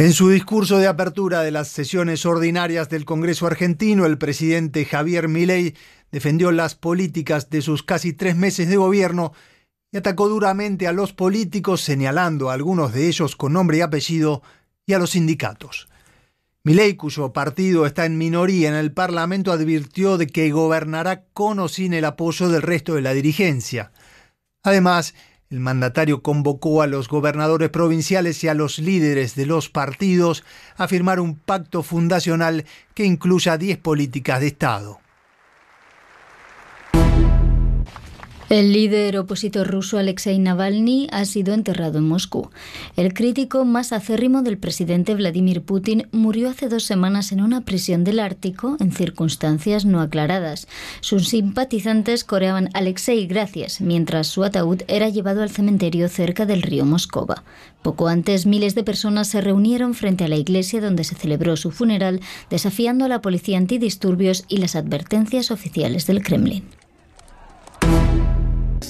En su discurso de apertura de las sesiones ordinarias del Congreso argentino, el presidente Javier Milei defendió las políticas de sus casi tres meses de gobierno y atacó duramente a los políticos, señalando a algunos de ellos con nombre y apellido y a los sindicatos. Milei, cuyo partido está en minoría en el Parlamento, advirtió de que gobernará con o sin el apoyo del resto de la dirigencia. Además, el mandatario convocó a los gobernadores provinciales y a los líderes de los partidos a firmar un pacto fundacional que incluya 10 políticas de Estado. El líder opositor ruso Alexei Navalny ha sido enterrado en Moscú. El crítico más acérrimo del presidente Vladimir Putin murió hace dos semanas en una prisión del Ártico en circunstancias no aclaradas. Sus simpatizantes coreaban Alexei gracias, mientras su ataúd era llevado al cementerio cerca del río Moscova. Poco antes, miles de personas se reunieron frente a la iglesia donde se celebró su funeral, desafiando a la policía antidisturbios y las advertencias oficiales del Kremlin.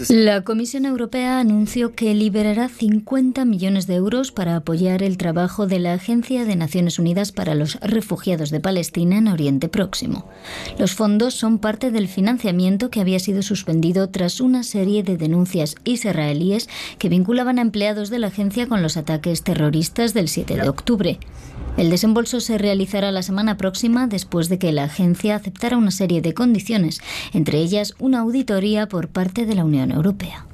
La Comisión Europea anunció que liberará 50 millones de euros para apoyar el trabajo de la Agencia de Naciones Unidas para los Refugiados de Palestina en Oriente Próximo. Los fondos son parte del financiamiento que había sido suspendido tras una serie de denuncias israelíes que vinculaban a empleados de la agencia con los ataques terroristas del 7 de octubre. El desembolso se realizará la semana próxima después de que la agencia aceptara una serie de condiciones, entre ellas una auditoría por parte de la Unión Europea.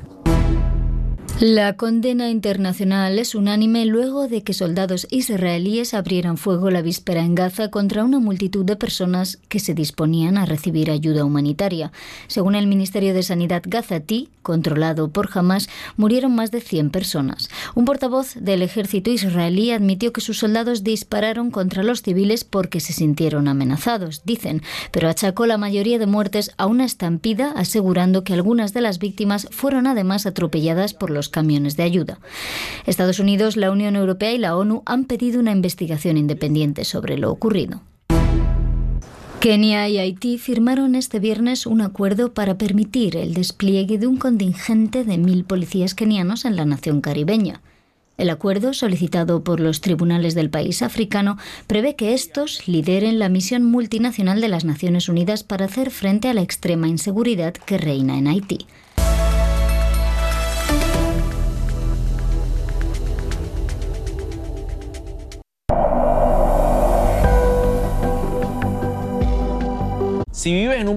La condena internacional es unánime luego de que soldados israelíes abrieran fuego la víspera en Gaza contra una multitud de personas que se disponían a recibir ayuda humanitaria. Según el Ministerio de Sanidad gazatí, controlado por Hamas, murieron más de 100 personas. Un portavoz del ejército israelí admitió que sus soldados dispararon contra los civiles porque se sintieron amenazados, dicen, pero achacó la mayoría de muertes a una estampida, asegurando que algunas de las víctimas fueron además atropelladas por camiones de ayuda. Estados Unidos, la Unión Europea y la ONU han pedido una investigación independiente sobre lo ocurrido. Kenia y Haití firmaron este viernes un acuerdo para permitir el despliegue de un contingente de mil policías kenianos en la nación caribeña. El acuerdo, solicitado por los tribunales del país africano, prevé que estos lideren la misión multinacional de las Naciones Unidas para hacer frente a la extrema inseguridad que reina en Haití. Si vives en un